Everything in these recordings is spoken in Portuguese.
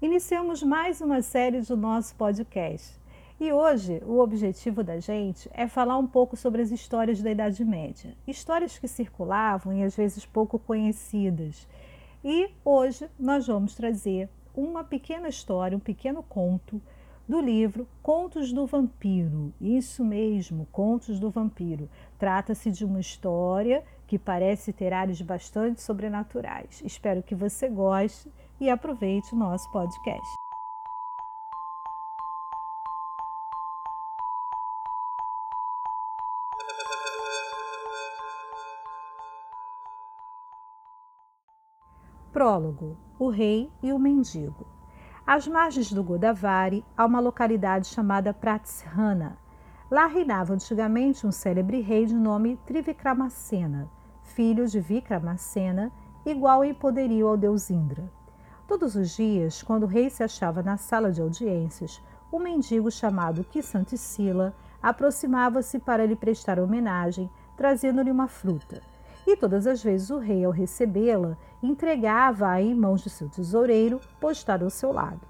Iniciamos mais uma série do nosso podcast. E hoje o objetivo da gente é falar um pouco sobre as histórias da Idade Média. Histórias que circulavam e às vezes pouco conhecidas. E hoje nós vamos trazer uma pequena história, um pequeno conto do livro Contos do Vampiro. Isso mesmo, Contos do Vampiro. Trata-se de uma história que parece ter áreas bastante sobrenaturais. Espero que você goste e aproveite o nosso podcast. Prólogo: O Rei e o Mendigo. Às margens do Godavari há uma localidade chamada Pratishana. Lá reinava antigamente um célebre rei de nome Trivikramacena, filho de Vikramacena, igual em poderio ao deus Indra. Todos os dias, quando o rei se achava na sala de audiências, um mendigo chamado Kisantisila aproximava-se para lhe prestar homenagem, trazendo-lhe uma fruta. E todas as vezes o rei, ao recebê-la, entregava-a em mãos de seu tesoureiro, postado ao seu lado.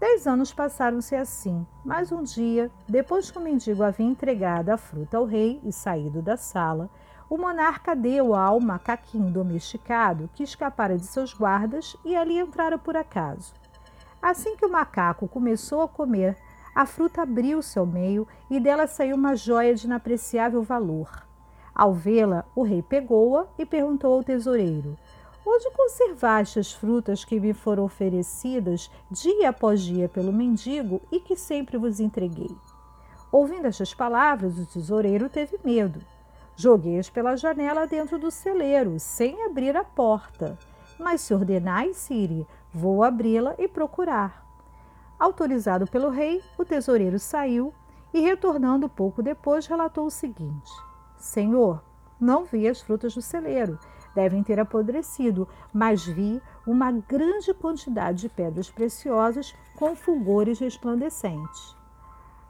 Dez anos passaram-se assim, mas um dia, depois que o mendigo havia entregado a fruta ao rei e saído da sala, o monarca deu-a ao macaquinho domesticado que escapara de seus guardas e ali entrara por acaso. Assim que o macaco começou a comer, a fruta abriu-se ao meio e dela saiu uma joia de inapreciável valor. Ao vê-la, o rei pegou-a e perguntou ao tesoureiro: Onde conservaste as frutas que me foram oferecidas dia após dia pelo mendigo e que sempre vos entreguei? Ouvindo estas palavras, o tesoureiro teve medo Joguei-as pela janela dentro do celeiro, sem abrir a porta. Mas se ordenais, Siri, vou abri-la e procurar. Autorizado pelo rei, o tesoureiro saiu e, retornando pouco depois, relatou o seguinte: Senhor, não vi as frutas do celeiro, devem ter apodrecido, mas vi uma grande quantidade de pedras preciosas com fulgores resplandecentes.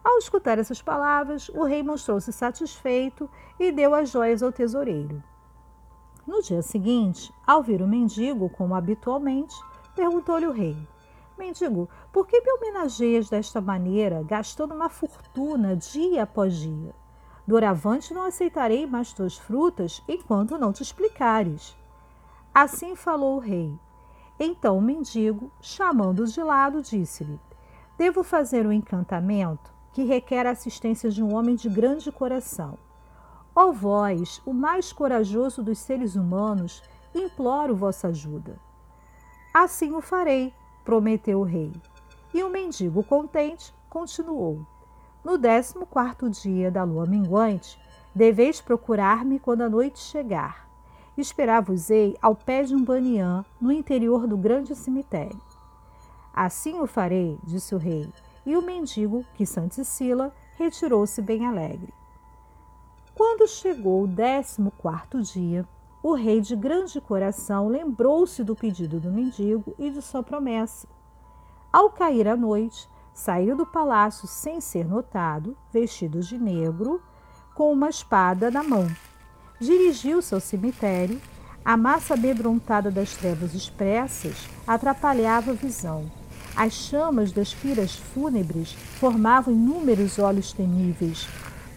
Ao escutar essas palavras, o rei mostrou-se satisfeito e deu as joias ao tesoureiro. No dia seguinte, ao vir o mendigo, como habitualmente, perguntou-lhe o rei: Mendigo, por que me homenageias desta maneira, gastando uma fortuna dia após dia? Doravante não aceitarei mais tuas frutas enquanto não te explicares. Assim falou o rei. Então o mendigo, chamando-o de lado, disse-lhe: Devo fazer um encantamento que requer a assistência de um homem de grande coração. Ó vós, o mais corajoso dos seres humanos, imploro vossa ajuda. Assim o farei, prometeu o rei. E o mendigo contente continuou. No décimo quarto dia da lua minguante, deveis procurar-me quando a noite chegar. Esperar-vos-ei ao pé de um baniã, no interior do grande cemitério. Assim o farei, disse o rei, e o mendigo, que Santicila, retirou-se bem alegre. Quando chegou o décimo quarto dia, o rei de grande coração lembrou-se do pedido do mendigo e de sua promessa. Ao cair a noite, saiu do palácio sem ser notado, vestido de negro, com uma espada na mão. Dirigiu-se ao cemitério. A massa amedrontada das trevas expressas atrapalhava a visão. As chamas das piras fúnebres formavam inúmeros olhos temíveis.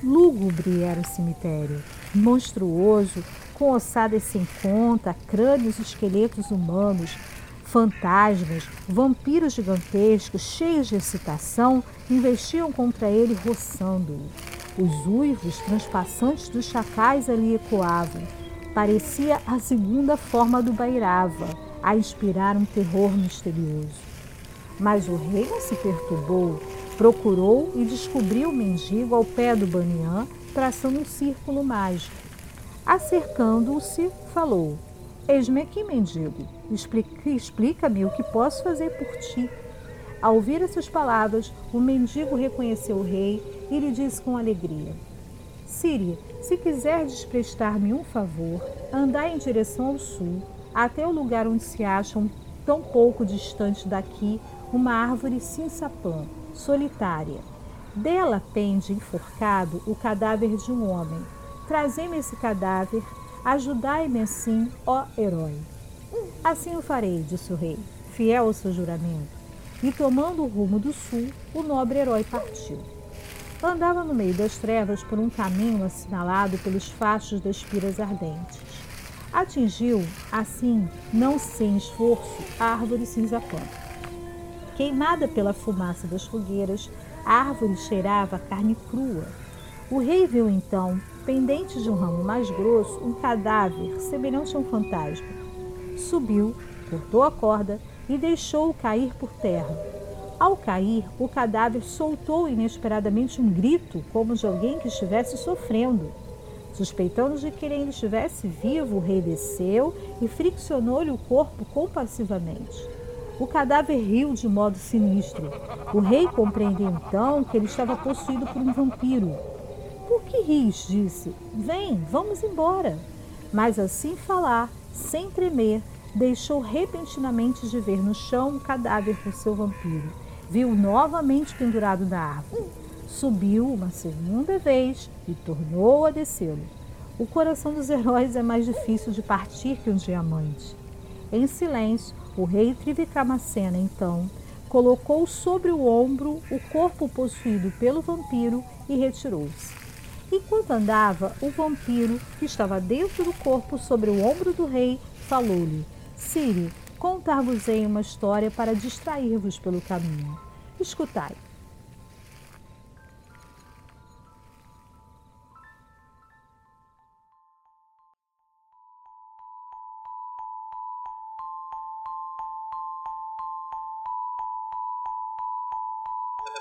Lúgubre era o cemitério, monstruoso, com ossadas sem conta, crânios e esqueletos humanos, fantasmas, vampiros gigantescos, cheios de excitação, investiam contra ele, roçando-o. Os uivos transpassantes dos chacais ali ecoavam. Parecia a segunda forma do Bairava, a inspirar um terror misterioso. Mas o rei não se perturbou, procurou e descobriu o mendigo ao pé do Baniã, traçando um círculo mágico. Acercando-se, falou: Eis-me aqui, mendigo. Explica-me o que posso fazer por ti. Ao ouvir essas palavras, o mendigo reconheceu o rei e lhe disse com alegria: Síria, se quiseres prestar-me um favor, andai em direção ao sul, até o lugar onde se acham, tão pouco distante daqui, uma árvore sinsapã, solitária. Dela pende enforcado o cadáver de um homem. Trazei-me esse cadáver, ajudai-me assim, ó herói. Assim o farei, disse o rei, fiel ao seu juramento. e, tomando o rumo do sul, o nobre herói partiu. Andava no meio das trevas por um caminho assinalado pelos fachos das piras ardentes. Atingiu, assim, não sem esforço, a árvore cinza-pã. Queimada pela fumaça das fogueiras, a árvore cheirava a carne crua. O rei viu então, pendente de um ramo mais grosso, um cadáver semelhante a um fantasma. Subiu, cortou a corda e deixou-o cair por terra. Ao cair, o cadáver soltou inesperadamente um grito, como de alguém que estivesse sofrendo. Suspeitando de que ele ainda estivesse vivo, o rei desceu e friccionou-lhe o corpo compassivamente. O cadáver riu de modo sinistro. O rei compreendeu então que ele estava possuído por um vampiro. Por que ris? disse. Vem, vamos embora. Mas assim falar, sem tremer, deixou repentinamente de ver no chão o cadáver do seu vampiro. Viu novamente pendurado na árvore. Subiu uma segunda vez e tornou a descê-lo. O coração dos heróis é mais difícil de partir que um diamante. Em silêncio, o rei Trivikramassena, então, colocou sobre o ombro o corpo possuído pelo vampiro e retirou-se. Enquanto andava, o vampiro, que estava dentro do corpo sobre o ombro do rei, falou-lhe: Siri, contar-vos-ei uma história para distrair-vos pelo caminho. Escutai.